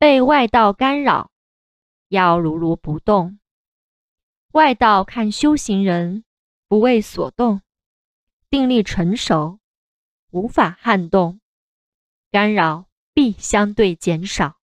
被外道干扰，要如如不动，外道看修行人，不为所动，定力成熟，无法撼动，干扰必相对减少。